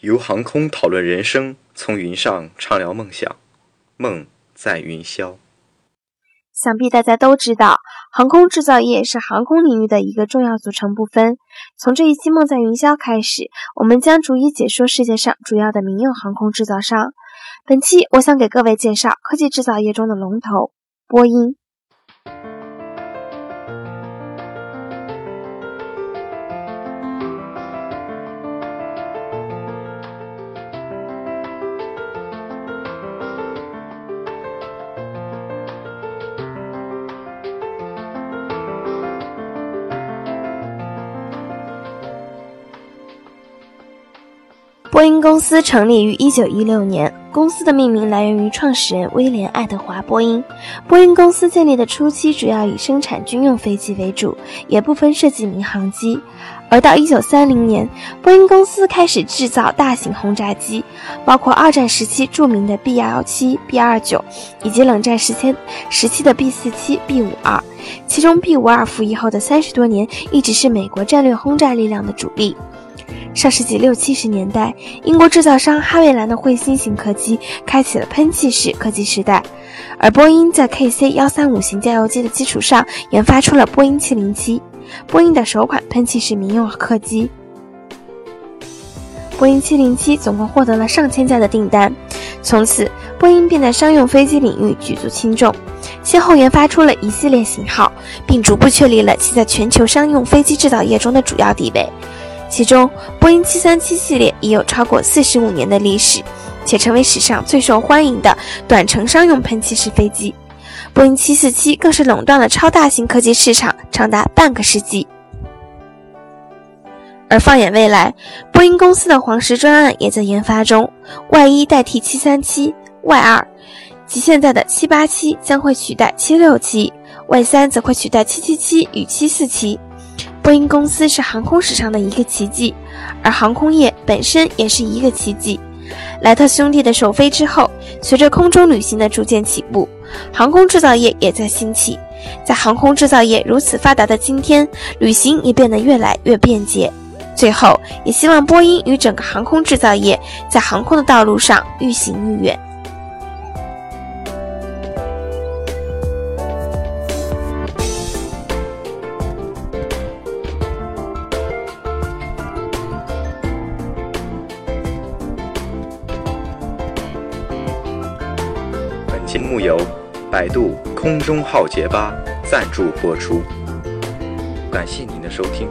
由航空讨论人生，从云上畅聊梦想，梦在云霄。想必大家都知道，航空制造业是航空领域的一个重要组成部分。从这一期《梦在云霄》开始，我们将逐一解说世界上主要的民用航空制造商。本期我想给各位介绍科技制造业中的龙头——波音。波音公司成立于1916年，公司的命名来源于创始人威廉·爱德华·波音。波音公司建立的初期主要以生产军用飞机为主，也不分设计民航机。而到1930年，波音公司开始制造大型轰炸机，包括二战时期著名的 B-27、B-29，以及冷战时期时期的 B-47、B-52。其中 B-52 服役后的三十多年，一直是美国战略轰炸力量的主力。上世纪六七十年代，英国制造商哈维兰的彗星型客机开启了喷气式客机时代，而波音在 KC 幺三五型加油机的基础上研发出了波音七零七，波音的首款喷气式民用客机。波音七零七总共获得了上千架的订单，从此波音便在商用飞机领域举足轻重，先后研发出了一系列型号，并逐步确立了其在全球商用飞机制造业中的主要地位。其中，波音737系列已有超过四十五年的历史，且成为史上最受欢迎的短程商用喷气式飞机。波音747更是垄断了超大型客机市场长达半个世纪。而放眼未来，波音公司的黄石专案也在研发中，Y1 代替 737，Y2 及现在的787将会取代 767，Y3 则会取代777与747。波音公司是航空史上的一个奇迹，而航空业本身也是一个奇迹。莱特兄弟的首飞之后，随着空中旅行的逐渐起步，航空制造业也在兴起。在航空制造业如此发达的今天，旅行也变得越来越便捷。最后，也希望波音与整个航空制造业在航空的道路上愈行愈远。节目由百度空中浩劫吧赞助播出，感谢您的收听。